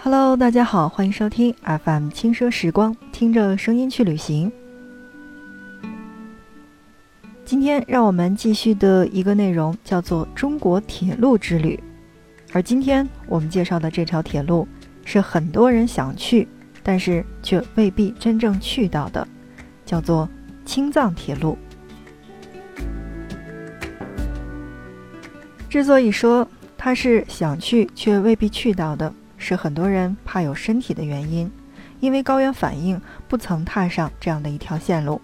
Hello，大家好，欢迎收听 FM 轻奢时光，听着声音去旅行。今天让我们继续的一个内容叫做中国铁路之旅，而今天我们介绍的这条铁路是很多人想去，但是却未必真正去到的，叫做青藏铁路。之所以说它是想去却未必去到的。是很多人怕有身体的原因，因为高原反应不曾踏上这样的一条线路。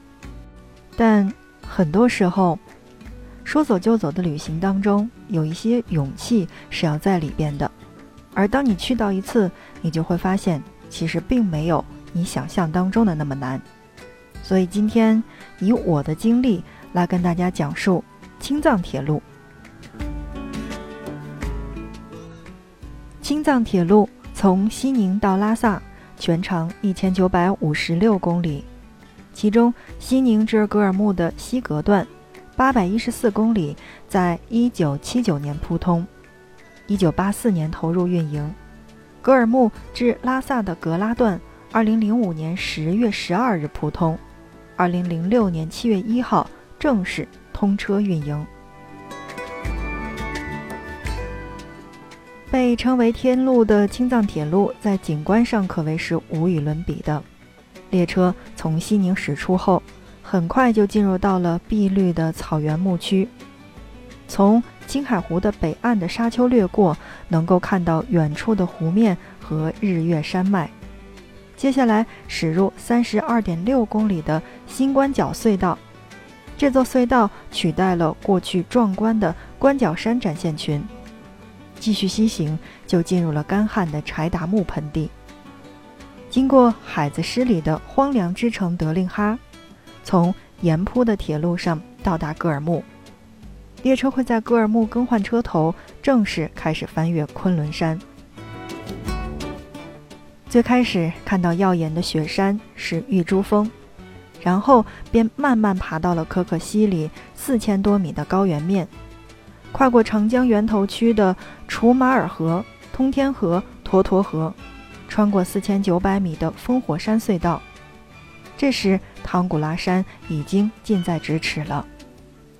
但很多时候，说走就走的旅行当中，有一些勇气是要在里边的。而当你去到一次，你就会发现，其实并没有你想象当中的那么难。所以今天以我的经历来跟大家讲述青藏铁路。青藏铁路从西宁到拉萨，全长一千九百五十六公里，其中西宁至格尔木的西格段，八百一十四公里，在一九七九年铺通，一九八四年投入运营；格尔木至拉萨的格拉段，二零零五年十月十二日铺通，二零零六年七月一号正式通车运营。被称为“天路”的青藏铁路，在景观上可谓是无与伦比的。列车从西宁驶出后，很快就进入到了碧绿的草原牧区。从青海湖的北岸的沙丘掠过，能够看到远处的湖面和日月山脉。接下来驶入三十二点六公里的新关角隧道，这座隧道取代了过去壮观的关角山展现群。继续西行，就进入了干旱的柴达木盆地。经过海子诗里的荒凉之城德令哈，从沿铺的铁路上到达格尔木。列车会在格尔木更换车头，正式开始翻越昆仑山。最开始看到耀眼的雪山是玉珠峰，然后便慢慢爬到了可可西里四千多米的高原面。跨过长江源头区的楚马尔河、通天河、沱沱河，穿过四千九百米的烽火山隧道。这时，唐古拉山已经近在咫尺了。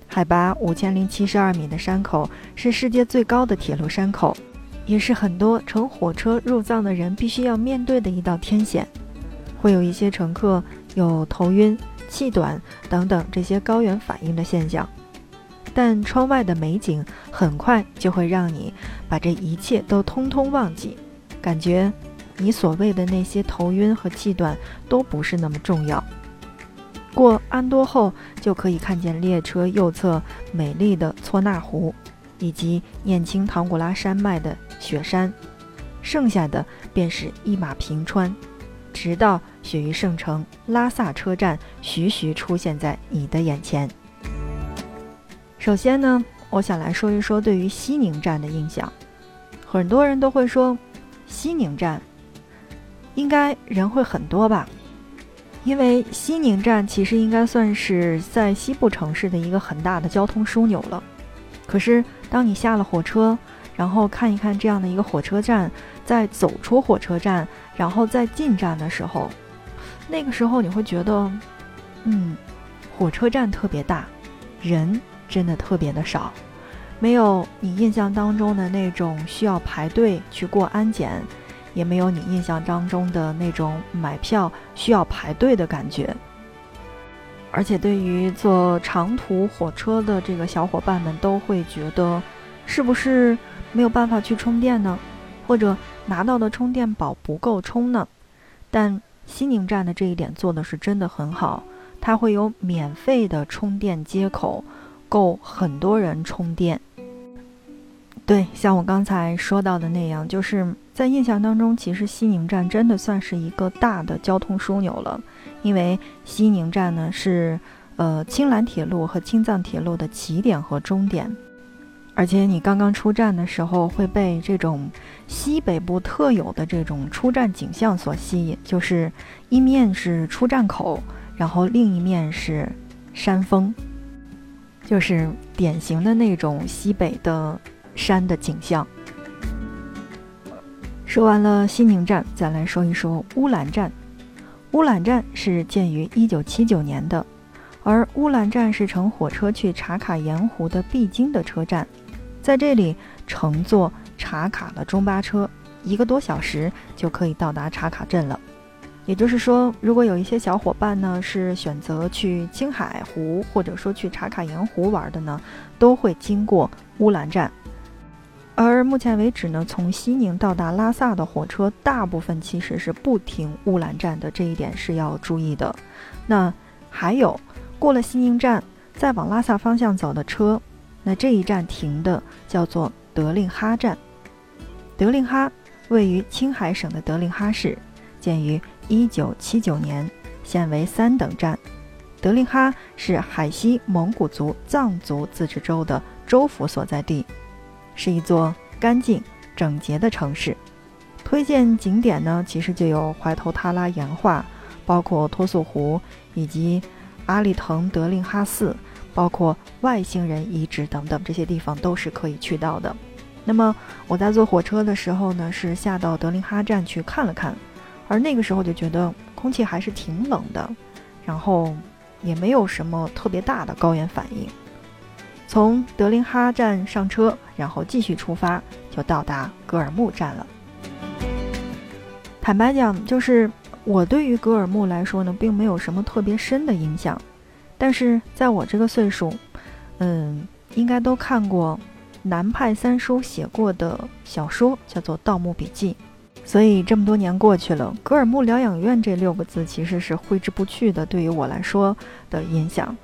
海拔五千零七十二米的山口是世界最高的铁路山口，也是很多乘火车入藏的人必须要面对的一道天险。会有一些乘客有头晕、气短等等这些高原反应的现象。但窗外的美景很快就会让你把这一切都通通忘记，感觉你所谓的那些头晕和气短都不是那么重要。过安多后，就可以看见列车右侧美丽的措纳湖，以及念青唐古拉山脉的雪山，剩下的便是一马平川，直到雪域圣城拉萨车站徐徐出现在你的眼前。首先呢，我想来说一说对于西宁站的印象。很多人都会说，西宁站应该人会很多吧？因为西宁站其实应该算是在西部城市的一个很大的交通枢纽了。可是当你下了火车，然后看一看这样的一个火车站，在走出火车站，然后再进站的时候，那个时候你会觉得，嗯，火车站特别大，人。真的特别的少，没有你印象当中的那种需要排队去过安检，也没有你印象当中的那种买票需要排队的感觉。而且对于坐长途火车的这个小伙伴们，都会觉得是不是没有办法去充电呢？或者拿到的充电宝不够充呢？但西宁站的这一点做的是真的很好，它会有免费的充电接口。够很多人充电。对，像我刚才说到的那样，就是在印象当中，其实西宁站真的算是一个大的交通枢纽了。因为西宁站呢是呃青兰铁路和青藏铁路的起点和终点，而且你刚刚出站的时候会被这种西北部特有的这种出站景象所吸引，就是一面是出站口，然后另一面是山峰。就是典型的那种西北的山的景象。说完了西宁站，再来说一说乌兰站。乌兰站是建于1979年的，而乌兰站是乘火车去茶卡盐湖的必经的车站，在这里乘坐茶卡的中巴车，一个多小时就可以到达茶卡镇了。也就是说，如果有一些小伙伴呢是选择去青海湖或者说去茶卡盐湖玩的呢，都会经过乌兰站。而目前为止呢，从西宁到达拉萨的火车大部分其实是不停乌兰站的，这一点是要注意的。那还有过了西宁站再往拉萨方向走的车，那这一站停的叫做德令哈站。德令哈位于青海省的德令哈市，建于。一九七九年，现为三等站。德令哈是海西蒙古族藏族自治州的州府所在地，是一座干净整洁的城市。推荐景点呢，其实就有怀头塔拉岩画，包括托素湖以及阿里腾德令哈寺，包括外星人遗址等等，这些地方都是可以去到的。那么我在坐火车的时候呢，是下到德令哈站去看了看。而那个时候就觉得空气还是挺冷的，然后也没有什么特别大的高原反应。从德令哈站上车，然后继续出发，就到达格尔木站了。坦白讲，就是我对于格尔木来说呢，并没有什么特别深的印象。但是在我这个岁数，嗯，应该都看过南派三叔写过的小说，叫做《盗墓笔记》。所以这么多年过去了，格尔木疗养院这六个字其实是挥之不去的。对于我来说的印象，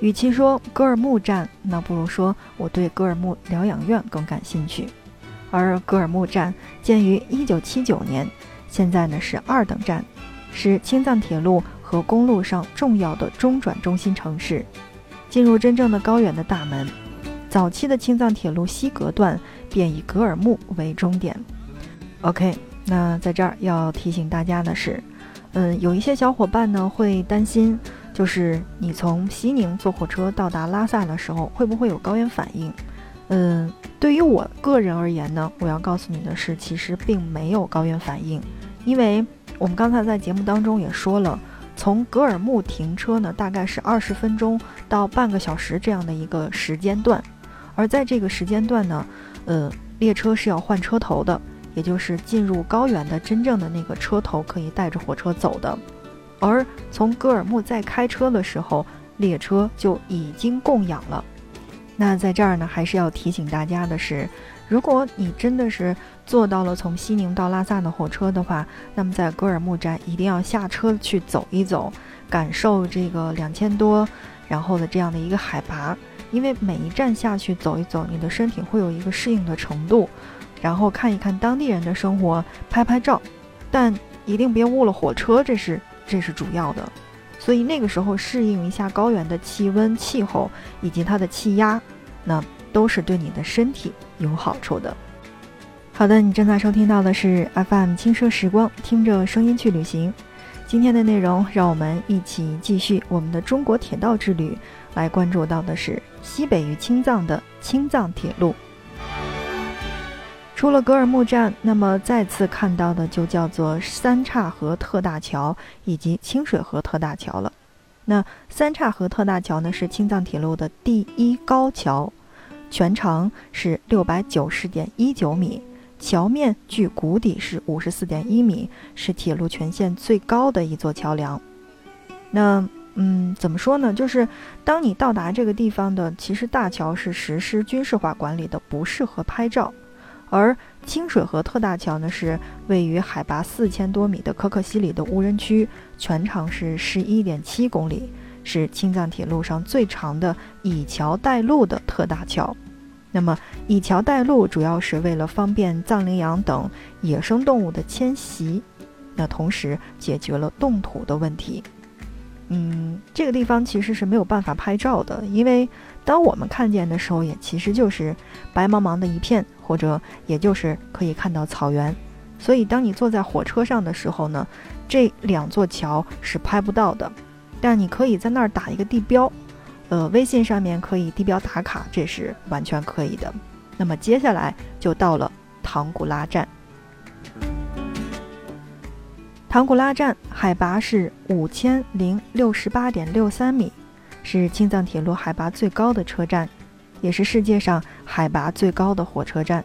与其说格尔木站，那不如说我对格尔木疗养院更感兴趣。而格尔木站建于1979年，现在呢是二等站，是青藏铁路和公路上重要的中转中心城市，进入真正的高原的大门。早期的青藏铁路西格段便以格尔木为终点。OK。那在这儿要提醒大家的是，嗯，有一些小伙伴呢会担心，就是你从西宁坐火车到达拉萨的时候，会不会有高原反应？嗯，对于我个人而言呢，我要告诉你的是，其实并没有高原反应，因为我们刚才在节目当中也说了，从格尔木停车呢，大概是二十分钟到半个小时这样的一个时间段，而在这个时间段呢，呃，列车是要换车头的。也就是进入高原的真正的那个车头可以带着火车走的，而从格尔木再开车的时候，列车就已经供氧了。那在这儿呢，还是要提醒大家的是，如果你真的是坐到了从西宁到拉萨的火车的话，那么在格尔木站一定要下车去走一走，感受这个两千多然后的这样的一个海拔，因为每一站下去走一走，你的身体会有一个适应的程度。然后看一看当地人的生活，拍拍照，但一定别误了火车，这是这是主要的。所以那个时候适应一下高原的气温、气候以及它的气压，那都是对你的身体有好处的。好的，你正在收听到的是 FM 轻奢时光，听着声音去旅行。今天的内容，让我们一起继续我们的中国铁道之旅，来关注到的是西北与青藏的青藏铁路。除了格尔木站，那么再次看到的就叫做三岔河特大桥以及清水河特大桥了。那三岔河特大桥呢，是青藏铁路的第一高桥，全长是六百九十点一九米，桥面距谷底是五十四点一米，是铁路全线最高的一座桥梁。那嗯，怎么说呢？就是当你到达这个地方的，其实大桥是实施军事化管理的，不适合拍照。而清水河特大桥呢，是位于海拔四千多米的可可西里的无人区，全长是十一点七公里，是青藏铁路上最长的以桥带路的特大桥。那么，以桥带路主要是为了方便藏羚羊等野生动物的迁徙，那同时解决了冻土的问题。嗯，这个地方其实是没有办法拍照的，因为当我们看见的时候，也其实就是白茫茫的一片，或者也就是可以看到草原。所以，当你坐在火车上的时候呢，这两座桥是拍不到的。但你可以在那儿打一个地标，呃，微信上面可以地标打卡，这是完全可以的。那么接下来就到了唐古拉站。唐古拉站海拔是五千零六十八点六三米，是青藏铁路海拔最高的车站，也是世界上海拔最高的火车站。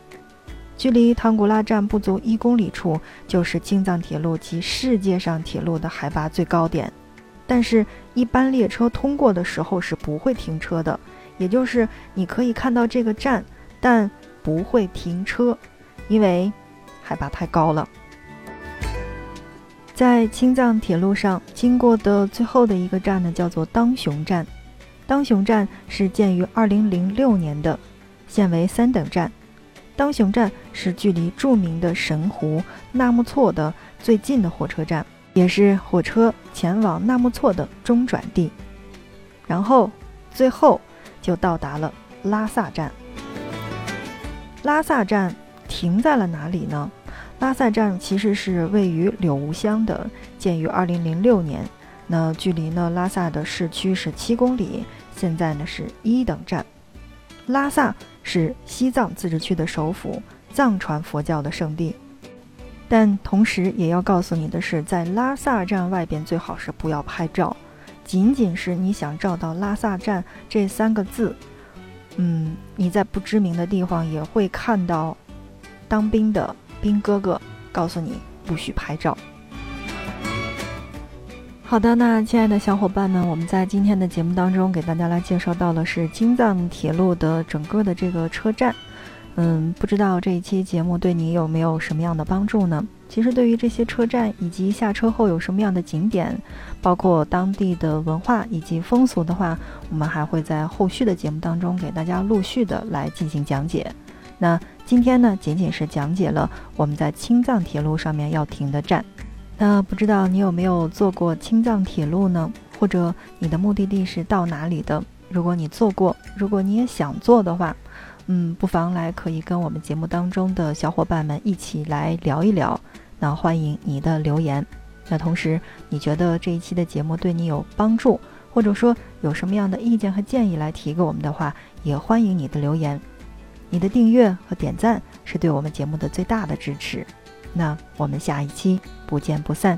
距离唐古拉站不足一公里处，就是青藏铁路及世界上铁路的海拔最高点。但是，一般列车通过的时候是不会停车的，也就是你可以看到这个站，但不会停车，因为海拔太高了。在青藏铁路上经过的最后的一个站呢，叫做当雄站。当雄站是建于2006年的，现为三等站。当雄站是距离著名的神湖纳木错的最近的火车站，也是火车前往纳木错的中转地。然后，最后就到达了拉萨站。拉萨站停在了哪里呢？拉萨站其实是位于柳吴乡的，建于2006年。那距离呢拉萨的市区是七公里，现在呢是一等站。拉萨是西藏自治区的首府，藏传佛教的圣地。但同时也要告诉你的是，在拉萨站外边最好是不要拍照，仅仅是你想照到拉萨站这三个字，嗯，你在不知名的地方也会看到当兵的。兵哥哥告诉你不许拍照。好的，那亲爱的小伙伴们，我们在今天的节目当中给大家来介绍到的是京藏铁路的整个的这个车站。嗯，不知道这一期节目对你有没有什么样的帮助呢？其实对于这些车站以及下车后有什么样的景点，包括当地的文化以及风俗的话，我们还会在后续的节目当中给大家陆续的来进行讲解。那今天呢，仅仅是讲解了我们在青藏铁路上面要停的站。那不知道你有没有坐过青藏铁路呢？或者你的目的地是到哪里的？如果你坐过，如果你也想坐的话，嗯，不妨来可以跟我们节目当中的小伙伴们一起来聊一聊。那欢迎你的留言。那同时，你觉得这一期的节目对你有帮助，或者说有什么样的意见和建议来提给我们的话，也欢迎你的留言。你的订阅和点赞是对我们节目的最大的支持，那我们下一期不见不散。